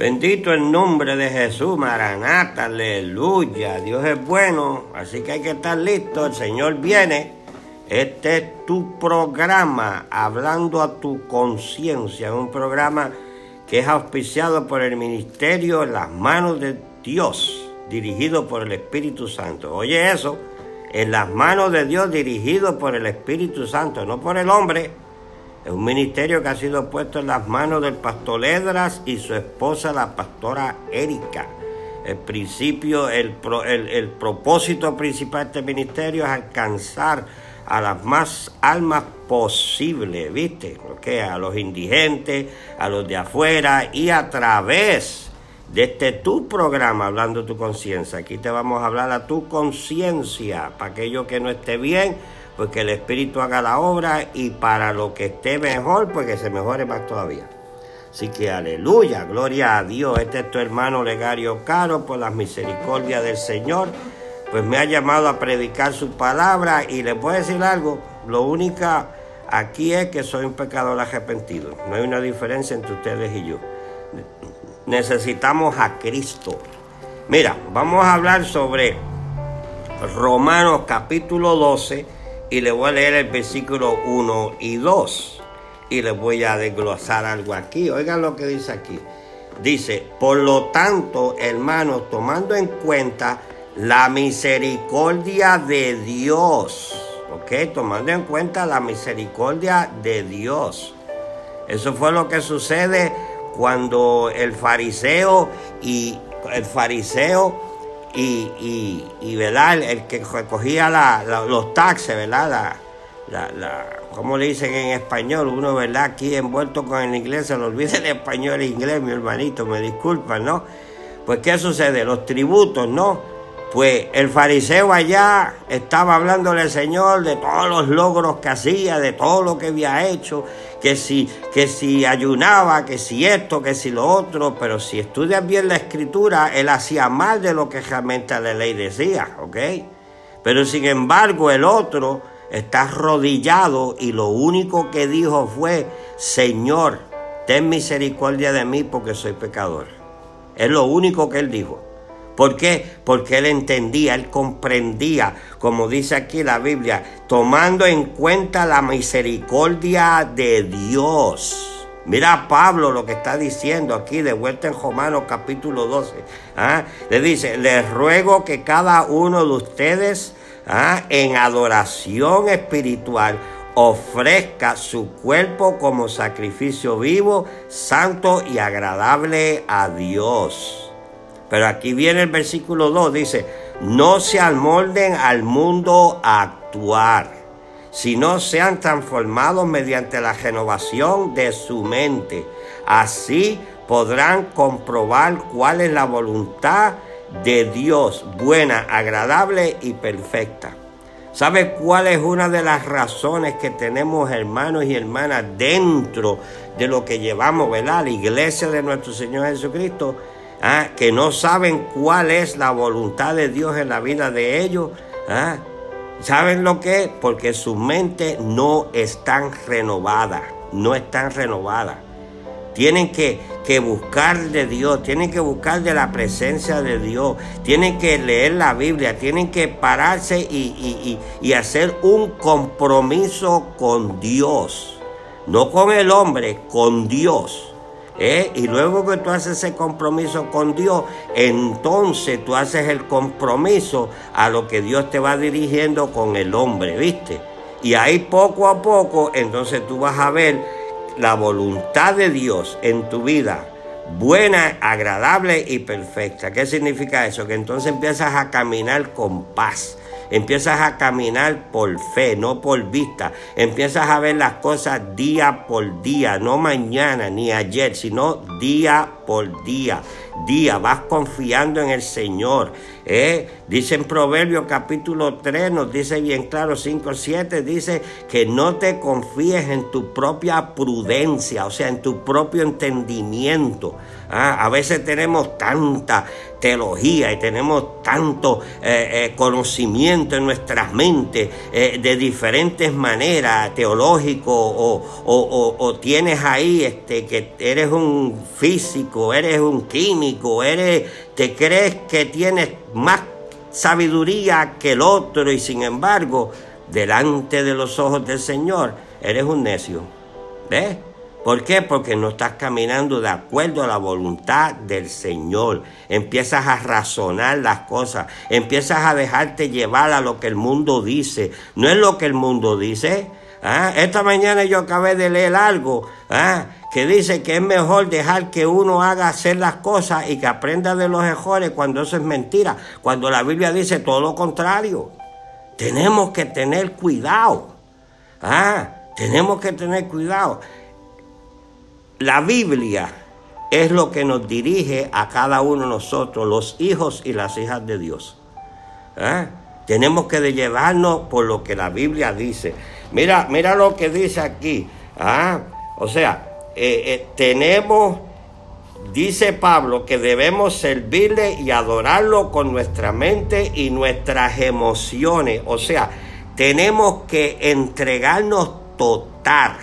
Bendito el nombre de Jesús, Maranata, aleluya. Dios es bueno, así que hay que estar listo. El Señor viene. Este es tu programa, hablando a tu conciencia. Un programa que es auspiciado por el ministerio en las manos de Dios, dirigido por el Espíritu Santo. Oye eso, en las manos de Dios, dirigido por el Espíritu Santo, no por el hombre. Es un ministerio que ha sido puesto en las manos del pastor Edras y su esposa, la pastora Erika. El principio, el, el, propósito principal de este ministerio es alcanzar a las más almas posibles, ¿viste? Porque a los indigentes, a los de afuera y a través de este tu programa, hablando tu conciencia. Aquí te vamos a hablar a tu conciencia, para aquello que no esté bien pues que el Espíritu haga la obra y para lo que esté mejor, pues que se mejore más todavía. Así que aleluya, gloria a Dios. Este es tu hermano Legario Caro, por las misericordias del Señor, pues me ha llamado a predicar su palabra y les voy a decir algo, lo único aquí es que soy un pecador arrepentido. No hay una diferencia entre ustedes y yo. Necesitamos a Cristo. Mira, vamos a hablar sobre Romanos capítulo 12 y le voy a leer el versículo 1 y 2 y les voy a desglosar algo aquí. Oigan lo que dice aquí. Dice, por lo tanto, hermanos, tomando en cuenta la misericordia de Dios, ¿ok? Tomando en cuenta la misericordia de Dios. Eso fue lo que sucede cuando el fariseo y el fariseo y, y, y ¿verdad? El, que recogía los taxes, ¿verdad? La, la, ¿Cómo le dicen en español? Uno, ¿verdad? Aquí envuelto con el inglés, se lo olvida el español e inglés, mi hermanito, me disculpan, ¿no? Pues, ¿qué sucede? Los tributos, ¿no? Pues el fariseo allá estaba hablándole al Señor de todos los logros que hacía, de todo lo que había hecho, que si, que si ayunaba, que si esto, que si lo otro, pero si estudias bien la escritura, él hacía más de lo que realmente la ley decía, ¿ok? Pero sin embargo el otro está arrodillado y lo único que dijo fue, Señor, ten misericordia de mí porque soy pecador. Es lo único que él dijo. ¿Por qué? Porque él entendía, él comprendía, como dice aquí la Biblia, tomando en cuenta la misericordia de Dios. Mira Pablo lo que está diciendo aquí de vuelta en Romanos capítulo 12. ¿ah? Le dice, les ruego que cada uno de ustedes ¿ah? en adoración espiritual ofrezca su cuerpo como sacrificio vivo, santo y agradable a Dios. Pero aquí viene el versículo 2, dice, no se amolden al mundo actuar, sino sean transformados mediante la renovación de su mente. Así podrán comprobar cuál es la voluntad de Dios, buena, agradable y perfecta. ¿Sabe cuál es una de las razones que tenemos hermanos y hermanas dentro de lo que llevamos, ¿verdad? La iglesia de nuestro Señor Jesucristo ¿ah? que no saben cuál es la voluntad de Dios en la vida de ellos. ¿ah? ¿Saben lo que? Porque su mente no están renovada, no están renovadas. Tienen que, que, buscar de Dios, tienen que buscar de la presencia de Dios, tienen que leer la Biblia, tienen que pararse y, y hacer un compromiso con Dios, no con el hombre, con Dios. ¿Eh? Y luego que tú haces ese compromiso con Dios, entonces tú haces el compromiso a lo que Dios te va dirigiendo con el hombre, ¿viste? Y ahí poco a poco, entonces tú vas a ver la voluntad de Dios en tu vida, buena, agradable y perfecta. ¿Qué significa eso? Que entonces empiezas a caminar con paz Empiezas a caminar por fe, no por vista. Empiezas a ver las cosas día por día, no mañana ni ayer, sino día por día. Día, vas confiando en el Señor. ¿eh? Dice en Proverbios capítulo 3, nos dice bien claro, 5, 7, dice que no te confíes en tu propia prudencia, o sea, en tu propio entendimiento. ¿ah? A veces tenemos tanta teología y tenemos tanto eh, eh, conocimiento en nuestras mentes eh, de diferentes maneras, teológico, o, tienes ahí este, que eres un físico, eres un químico, eres, te crees que tienes más sabiduría que el otro y sin embargo, delante de los ojos del Señor, eres un necio. ¿Ves? ¿Por qué? Porque no estás caminando de acuerdo a la voluntad del Señor. Empiezas a razonar las cosas, empiezas a dejarte llevar a lo que el mundo dice. No es lo que el mundo dice. ¿Ah? Esta mañana yo acabé de leer algo ¿ah? que dice que es mejor dejar que uno haga hacer las cosas y que aprenda de los errores cuando eso es mentira, cuando la Biblia dice todo lo contrario. Tenemos que tener cuidado. ¿Ah? Tenemos que tener cuidado. La Biblia es lo que nos dirige a cada uno de nosotros, los hijos y las hijas de Dios. ¿Eh? Tenemos que llevarnos por lo que la Biblia dice. Mira, mira lo que dice aquí. ¿ah? O sea, eh, eh, tenemos, dice Pablo, que debemos servirle y adorarlo con nuestra mente y nuestras emociones. O sea, tenemos que entregarnos total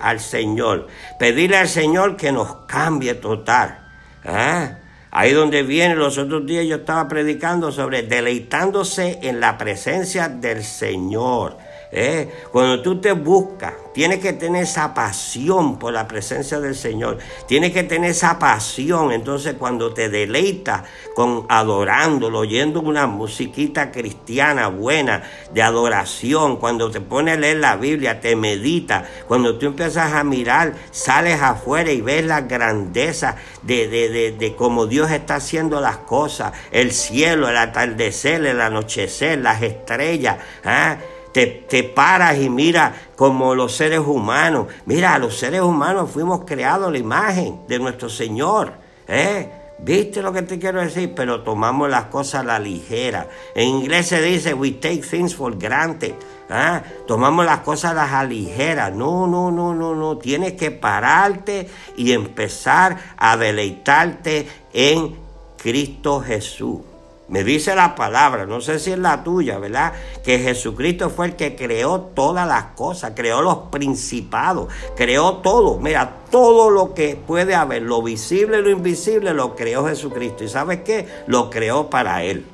al Señor. Pedirle al Señor que nos cambie total. ¿Ah? Ahí donde viene, los otros días yo estaba predicando sobre deleitándose en la presencia del Señor. ¿Eh? Cuando tú te buscas, tienes que tener esa pasión por la presencia del Señor. Tienes que tener esa pasión. Entonces, cuando te deleitas con adorándolo, oyendo una musiquita cristiana buena de adoración, cuando te pones a leer la Biblia, te medita, cuando tú empiezas a mirar, sales afuera y ves la grandeza de, de, de, cómo Dios está haciendo las cosas, el cielo, el atardecer, el anochecer, las estrellas. ¿ah? Te, paras y mira como los seres humanos. Mira, los seres humanos fuimos creados la imagen de nuestro Señor. ¿eh? ¿Viste lo que te quiero decir? Pero tomamos las cosas a la ligera. En inglés se dice, we take things for granted. ¿ah? Tomamos las cosas a la ligera. No, no, no, no, no. Tienes que pararte y empezar a deleitarte en Cristo Jesús. Me dice la palabra, no sé si es la tuya, ¿verdad? Que Jesucristo fue el que creó todas las cosas, creó los principados, creó todo. Mira, todo lo que puede haber, lo visible y lo invisible, lo creó Jesucristo. ¿Y sabes qué? Lo creó para Él.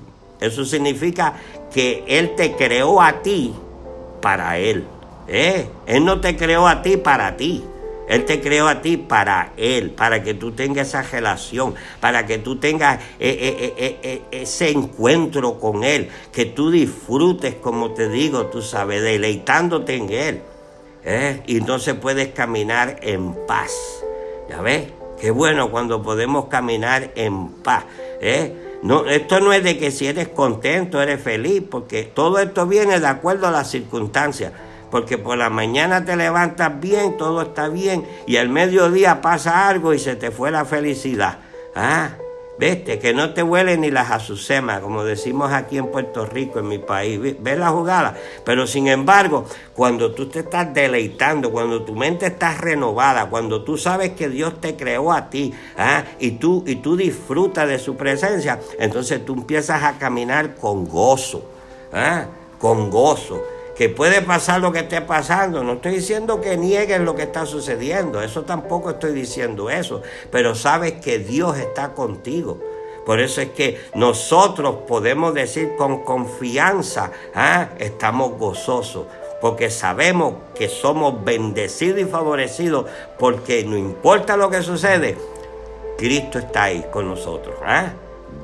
Eso significa que Él te creó a ti para Él. ¿eh? Él no te creó a ti para ti. Él te creó a ti para Él, para que tú tengas esa relación, para que tú tengas eh, eh, eh, ese encuentro con Él, que tú disfrutes, como te digo, tú sabes, deleitándote en Él. Y entonces puedes caminar en paz. ¿Ya ves? Qué bueno cuando podemos caminar en paz. No, esto no es de que si eres contento, eres feliz, porque todo esto viene de acuerdo a las circunstancias porque por la mañana te levantas bien, todo está bien, y al mediodía pasa algo y se te fue la felicidad. ¿Ah? Que no te huele ni las azucemas, como decimos aquí en Puerto Rico, en mi país. ¿Ves la jugada? Pero sin embargo, cuando tú te estás deleitando, cuando tu mente está renovada, cuando tú sabes que Dios te creó a ti, ¿ah? y, tú, y tú disfrutas de su presencia, entonces tú empiezas a caminar con gozo, ¿ah? con gozo que puede pasar lo que esté pasando. No estoy diciendo que nieguen lo que está sucediendo, eso tampoco estoy diciendo eso, pero sabes que Dios está contigo. Por eso es que nosotros podemos decir con confianza, ¿ah? estamos gozosos, porque sabemos que somos bendecidos y favorecidos, porque no importa lo que sucede, Cristo está ahí con nosotros. ¿ah?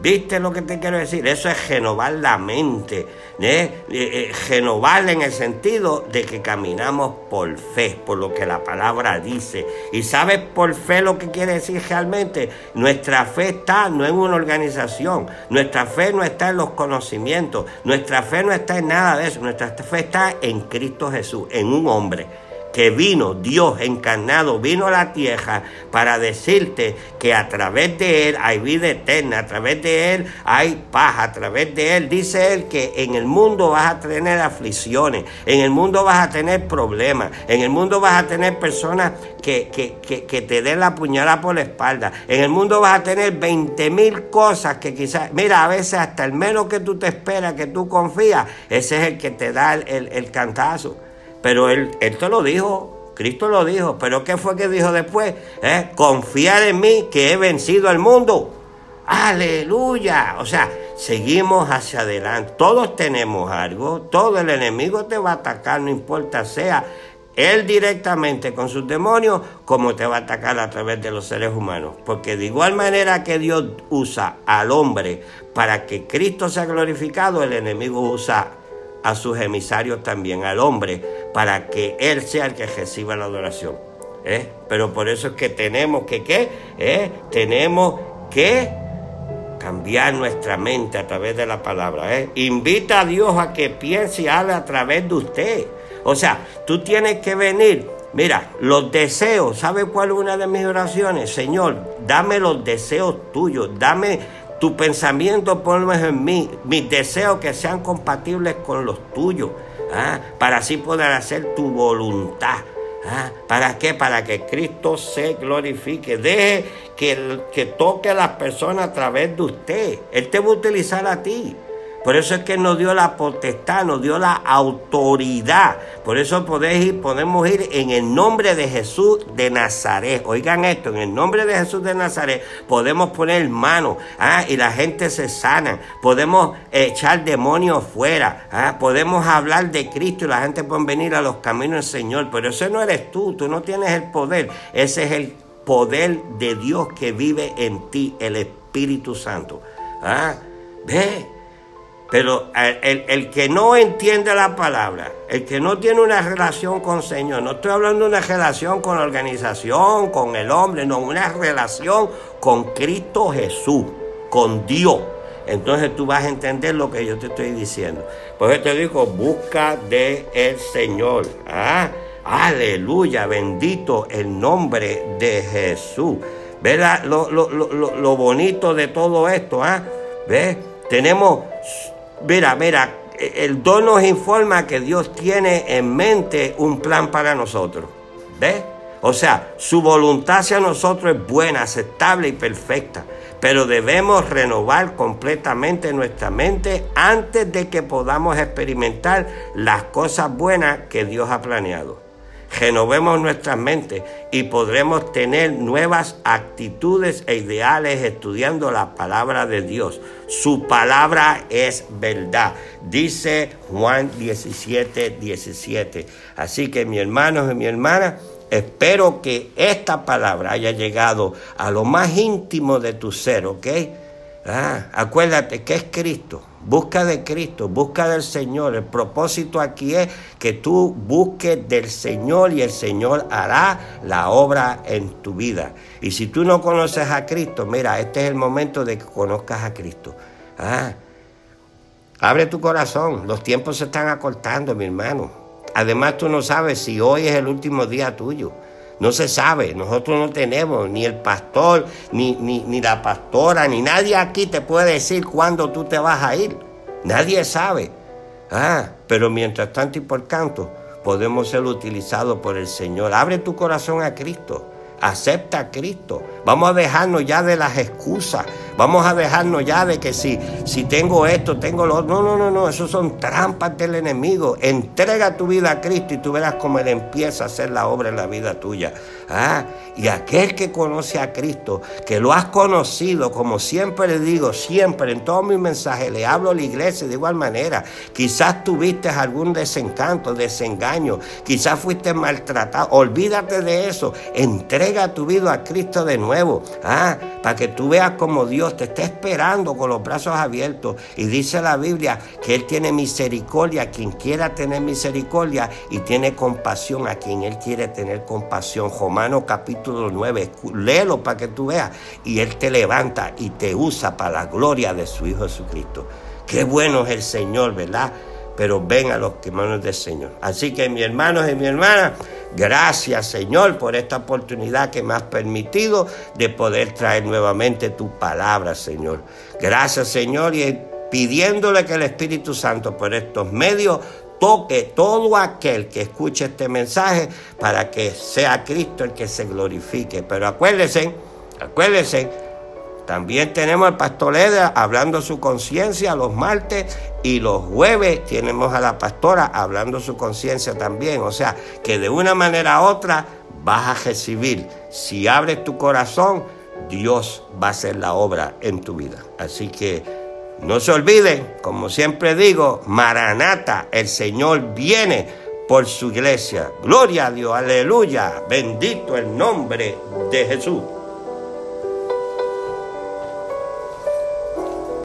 ¿Viste lo que te quiero decir? Eso es renovar la mente, ¿eh? Eh, renovarla en el sentido de que caminamos por fe, por lo que la palabra dice. ¿Y sabes por fe lo que quiere decir realmente? Nuestra fe está no en una organización, nuestra fe no está en los conocimientos, nuestra fe no está en nada de eso, nuestra fe está en Cristo Jesús, en un hombre que vino, Dios encarnado, vino a la tierra para decirte que a través de Él hay vida eterna, a través de Él hay paz, a través de Él dice Él que en el mundo vas a tener aflicciones, en el mundo vas a tener problemas, en el mundo vas a tener personas que, que, te den la puñalada por la espalda, en el mundo vas a tener 20 mil cosas que quizás, mira, a veces hasta el menos que tú te esperas, que tú confías, ese es el que te da el, el cantazo. Pero él, él te lo dijo, Cristo lo dijo. Pero ¿qué fue que dijo después? ¿Eh? Confiar en mí que he vencido al mundo. Aleluya. O sea, seguimos hacia adelante. Todos tenemos algo. Todo el enemigo te va a atacar, no importa sea él directamente con sus demonios, como te va a atacar a través de los seres humanos. Porque de igual manera que Dios usa al hombre para que Cristo sea glorificado, el enemigo usa a sus emisarios también, al hombre, para que Él sea el que reciba la adoración. ¿eh? Pero por eso es que tenemos que, ¿qué? ¿Eh? Tenemos que cambiar nuestra mente a través de la palabra. ¿eh? Invita a Dios a que piense y hable a través de usted. O sea, tú tienes que venir. Mira, los deseos, ¿sabe cuál es una de mis oraciones? Señor, dame los deseos tuyos, dame tu pensamiento ponlo en mí, mis deseos que sean compatibles con los tuyos, ¿ah? para así poder hacer tu voluntad. ¿ah? ¿Para qué? Para que Cristo se glorifique. Deje que, que toque a las personas a través de usted. Él te va a utilizar a ti. Por eso es que nos dio la potestad, nos dio la autoridad. Por eso ir, podemos ir en el nombre de Jesús de Nazaret. Oigan esto, en el nombre de Jesús de Nazaret podemos poner manos ah, y la gente se sana. Podemos echar demonios fuera. Ah, podemos hablar de Cristo y la gente puede venir a los caminos del Señor. Pero ese no eres tú, tú no tienes el poder. Ese es el poder de Dios que vive en ti, el Espíritu Santo. Ah, ve. Pero el, que no entiende la palabra, el que no tiene una relación con el Señor, no estoy hablando de una relación con la organización, con el hombre, no, una relación con Cristo Jesús, con Dios. Entonces tú vas a entender lo que yo te estoy diciendo. Por eso te digo, busca de el Señor. ¿ah? Aleluya, bendito el nombre de Jesús. ¿Ves lo, lo, bonito de todo esto? ¿ah? ¿Ves? Tenemos Mira, mira, el don nos informa que Dios tiene en mente un plan para nosotros. ¿Ves? O sea, su voluntad hacia nosotros es buena, aceptable y perfecta. Pero debemos renovar completamente nuestra mente antes de que podamos experimentar las cosas buenas que Dios ha planeado renovemos nuestras mentes y podremos tener nuevas actitudes e ideales estudiando la palabra de Dios. Su palabra es verdad, dice Juan 17, 17. Así que mi hermanos y mi hermana, espero que esta palabra haya llegado a lo más íntimo de tu ser, ¿ok? Ah, acuérdate que es Cristo. Busca de Cristo, busca del Señor. El propósito aquí es que tú busques del Señor y el Señor hará la obra en tu vida. Y si tú no conoces a Cristo, mira, este es el momento de que conozcas a Cristo. Ah, abre tu corazón, los tiempos se están acortando, mi hermano. Además, tú no sabes si hoy es el último día tuyo. No se sabe, nosotros no tenemos, ni el pastor, ni, ni, la pastora, ni nadie aquí te puede decir cuándo tú te vas a ir. Nadie sabe. Ah, pero mientras tanto y por canto, podemos ser utilizados por el Señor. Abre tu corazón a Cristo. Acepta a Cristo. Vamos a dejarnos ya de las excusas. Vamos a dejarnos ya de que si, si tengo esto, tengo lo otro. No, no, no, no. Eso son trampas del enemigo. Entrega tu vida a Cristo y tú verás cómo Él empieza a hacer la obra en la vida tuya. Ah, y aquel que conoce a Cristo, que lo has conocido, como siempre le digo, siempre en todos mis mensajes, le hablo a la iglesia de igual manera. Quizás tuviste algún desencanto, desengaño, quizás fuiste maltratado. Olvídate de eso. Entrega tu vida a Cristo de nuevo. Ah, para que tú veas como Dios te está esperando con los brazos abiertos. Y dice la Biblia que Él tiene misericordia a quien quiera tener misericordia y tiene compasión a quien Él quiere tener compasión. Romanos capítulo 9, léelo para que tú veas. Y Él te levanta y te usa para la gloria de su Hijo Jesucristo. Qué bueno es el Señor, ¿verdad? Pero ven a los manos del Señor. Así que mis hermanos y mi hermana, gracias Señor por esta oportunidad que me has permitido de poder traer nuevamente tu palabra, Señor. Gracias Señor y pidiéndole que el Espíritu Santo por estos medios toque todo aquel que escuche este mensaje para que sea Cristo el que se glorifique. Pero acuérdense, acuérdense, también tenemos al pastor Edra hablando su conciencia los martes y los jueves tenemos a la pastora hablando su conciencia también. O sea, que de una manera u otra vas a recibir. Si abres tu corazón, Dios va a hacer la obra en tu vida. Así que no se olviden, como siempre digo, Maranata, el Señor viene por su iglesia. Gloria a Dios, aleluya. Bendito el nombre de Jesús.